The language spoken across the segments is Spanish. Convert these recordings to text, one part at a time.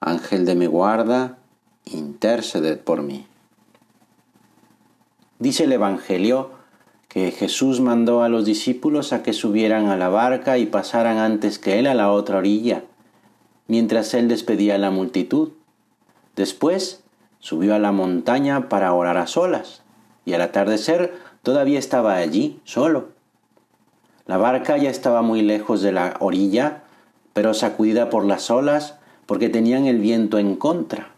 Ángel de mi guarda, interceded por mí. Dice el Evangelio que Jesús mandó a los discípulos a que subieran a la barca y pasaran antes que él a la otra orilla, mientras él despedía a la multitud. Después subió a la montaña para orar a solas, y al atardecer todavía estaba allí, solo. La barca ya estaba muy lejos de la orilla, pero sacudida por las olas, porque tenían el viento en contra.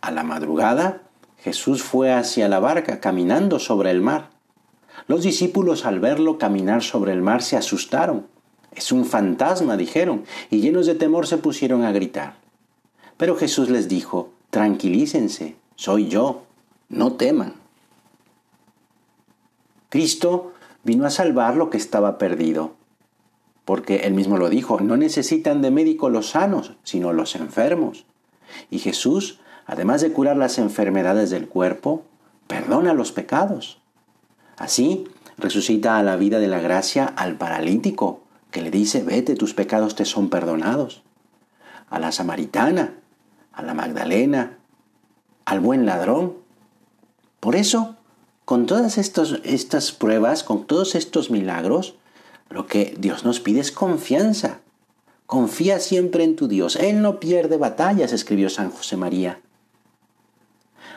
A la madrugada, Jesús fue hacia la barca caminando sobre el mar. Los discípulos al verlo caminar sobre el mar se asustaron. Es un fantasma, dijeron, y llenos de temor se pusieron a gritar. Pero Jesús les dijo, tranquilícense, soy yo, no teman. Cristo vino a salvar lo que estaba perdido porque él mismo lo dijo, no necesitan de médico los sanos, sino los enfermos. Y Jesús, además de curar las enfermedades del cuerpo, perdona los pecados. Así, resucita a la vida de la gracia al paralítico, que le dice, vete, tus pecados te son perdonados. A la samaritana, a la Magdalena, al buen ladrón. Por eso, con todas estas pruebas, con todos estos milagros, lo que Dios nos pide es confianza. Confía siempre en tu Dios. Él no pierde batallas, escribió San José María.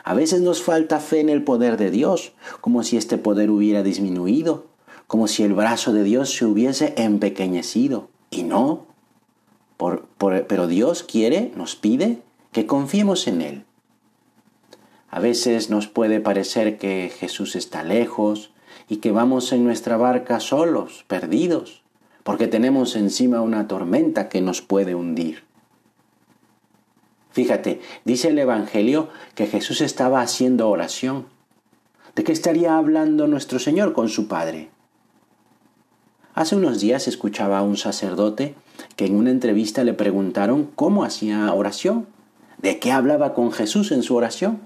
A veces nos falta fe en el poder de Dios, como si este poder hubiera disminuido, como si el brazo de Dios se hubiese empequeñecido. Y no. pero Dios quiere, nos pide que confiemos en Él. A veces nos puede parecer que Jesús está lejos, y que vamos en nuestra barca solos, perdidos, porque tenemos encima una tormenta que nos puede hundir. Fíjate, dice el Evangelio que Jesús estaba haciendo oración. ¿De qué estaría hablando nuestro Señor con su Padre? Hace unos días escuchaba a un sacerdote que en una entrevista le preguntaron cómo hacía oración, de qué hablaba con Jesús en su oración.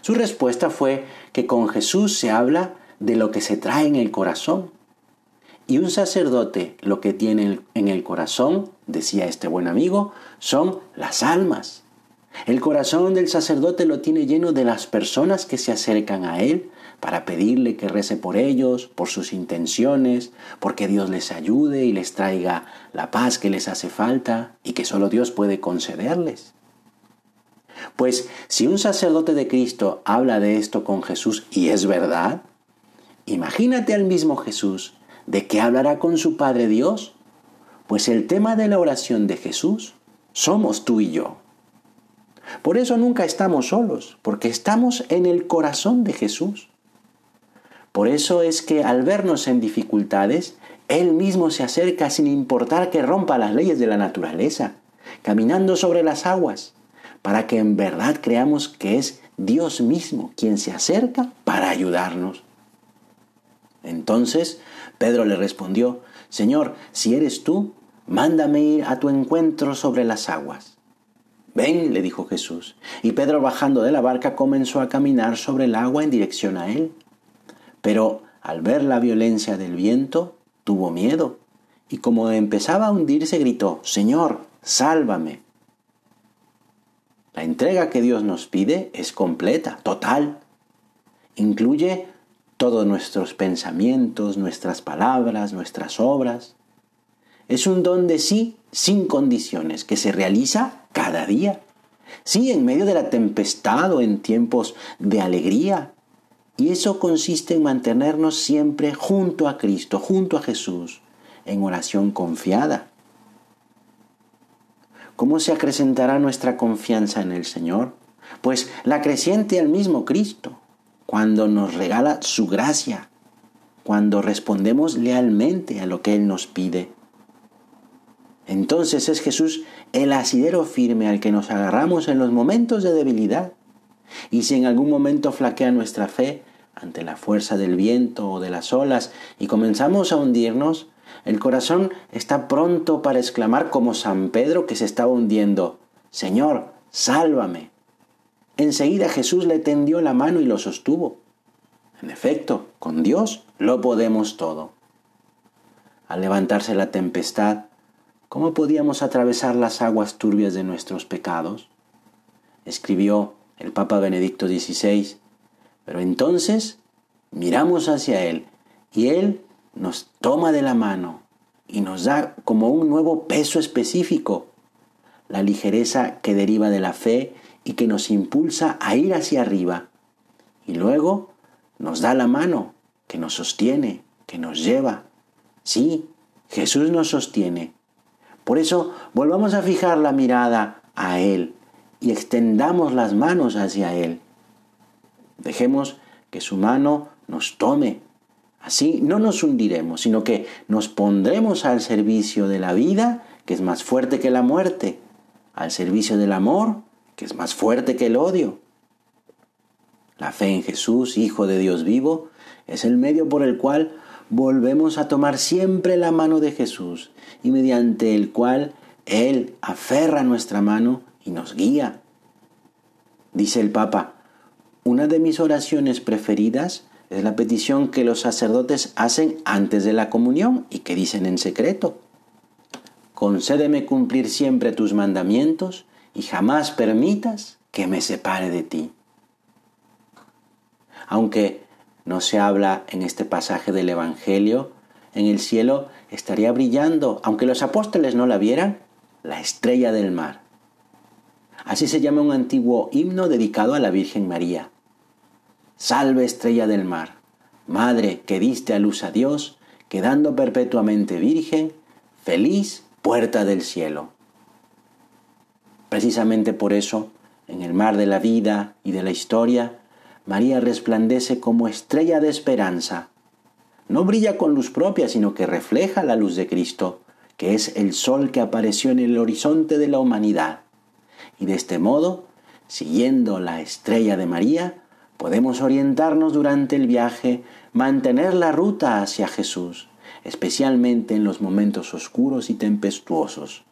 Su respuesta fue que con Jesús se habla de lo que se trae en el corazón. Y un sacerdote lo que tiene en el corazón, decía este buen amigo, son las almas. El corazón del sacerdote lo tiene lleno de las personas que se acercan a él para pedirle que rece por ellos, por sus intenciones, porque Dios les ayude y les traiga la paz que les hace falta y que solo Dios puede concederles. Pues si un sacerdote de Cristo habla de esto con Jesús y es verdad, Imagínate al mismo Jesús, ¿de qué hablará con su Padre Dios? Pues el tema de la oración de Jesús somos tú y yo. Por eso nunca estamos solos, porque estamos en el corazón de Jesús. Por eso es que al vernos en dificultades, Él mismo se acerca sin importar que rompa las leyes de la naturaleza, caminando sobre las aguas, para que en verdad creamos que es Dios mismo quien se acerca para ayudarnos. Entonces Pedro le respondió, Señor, si eres tú, mándame ir a tu encuentro sobre las aguas. Ven, le dijo Jesús. Y Pedro bajando de la barca comenzó a caminar sobre el agua en dirección a él. Pero al ver la violencia del viento, tuvo miedo, y como empezaba a hundirse, gritó, Señor, sálvame. La entrega que Dios nos pide es completa, total. Incluye todos nuestros pensamientos, nuestras palabras, nuestras obras. Es un don de sí sin condiciones que se realiza cada día. Sí, en medio de la tempestad o en tiempos de alegría. Y eso consiste en mantenernos siempre junto a Cristo, junto a Jesús, en oración confiada. ¿Cómo se acrecentará nuestra confianza en el Señor? Pues la creciente al mismo Cristo cuando nos regala su gracia, cuando respondemos lealmente a lo que Él nos pide. Entonces es Jesús el asidero firme al que nos agarramos en los momentos de debilidad. Y si en algún momento flaquea nuestra fe ante la fuerza del viento o de las olas y comenzamos a hundirnos, el corazón está pronto para exclamar como San Pedro que se estaba hundiendo, Señor, sálvame. Enseguida Jesús le tendió la mano y lo sostuvo. En efecto, con Dios lo podemos todo. Al levantarse la tempestad, ¿cómo podíamos atravesar las aguas turbias de nuestros pecados? Escribió el Papa Benedicto XVI, pero entonces miramos hacia Él y Él nos toma de la mano y nos da como un nuevo peso específico, la ligereza que deriva de la fe y que nos impulsa a ir hacia arriba. Y luego nos da la mano que nos sostiene, que nos lleva. Sí, Jesús nos sostiene. Por eso volvamos a fijar la mirada a Él y extendamos las manos hacia Él. Dejemos que su mano nos tome. Así no nos hundiremos, sino que nos pondremos al servicio de la vida, que es más fuerte que la muerte, al servicio del amor, que es más fuerte que el odio. La fe en Jesús, Hijo de Dios vivo, es el medio por el cual volvemos a tomar siempre la mano de Jesús y mediante el cual Él aferra nuestra mano y nos guía. Dice el Papa, una de mis oraciones preferidas es la petición que los sacerdotes hacen antes de la comunión y que dicen en secreto. Concédeme cumplir siempre tus mandamientos y jamás permitas que me separe de ti aunque no se habla en este pasaje del Evangelio, en el cielo estaría brillando, aunque los apóstoles no la vieran, la estrella del mar. Así se llama un antiguo himno dedicado a la Virgen María. Salve estrella del mar, madre que diste a luz a Dios, quedando perpetuamente virgen, feliz puerta del cielo. Precisamente por eso, en el mar de la vida y de la historia, María resplandece como estrella de esperanza. No brilla con luz propia, sino que refleja la luz de Cristo, que es el sol que apareció en el horizonte de la humanidad. Y de este modo, siguiendo la estrella de María, podemos orientarnos durante el viaje, mantener la ruta hacia Jesús, especialmente en los momentos oscuros y tempestuosos.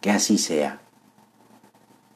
Que así sea.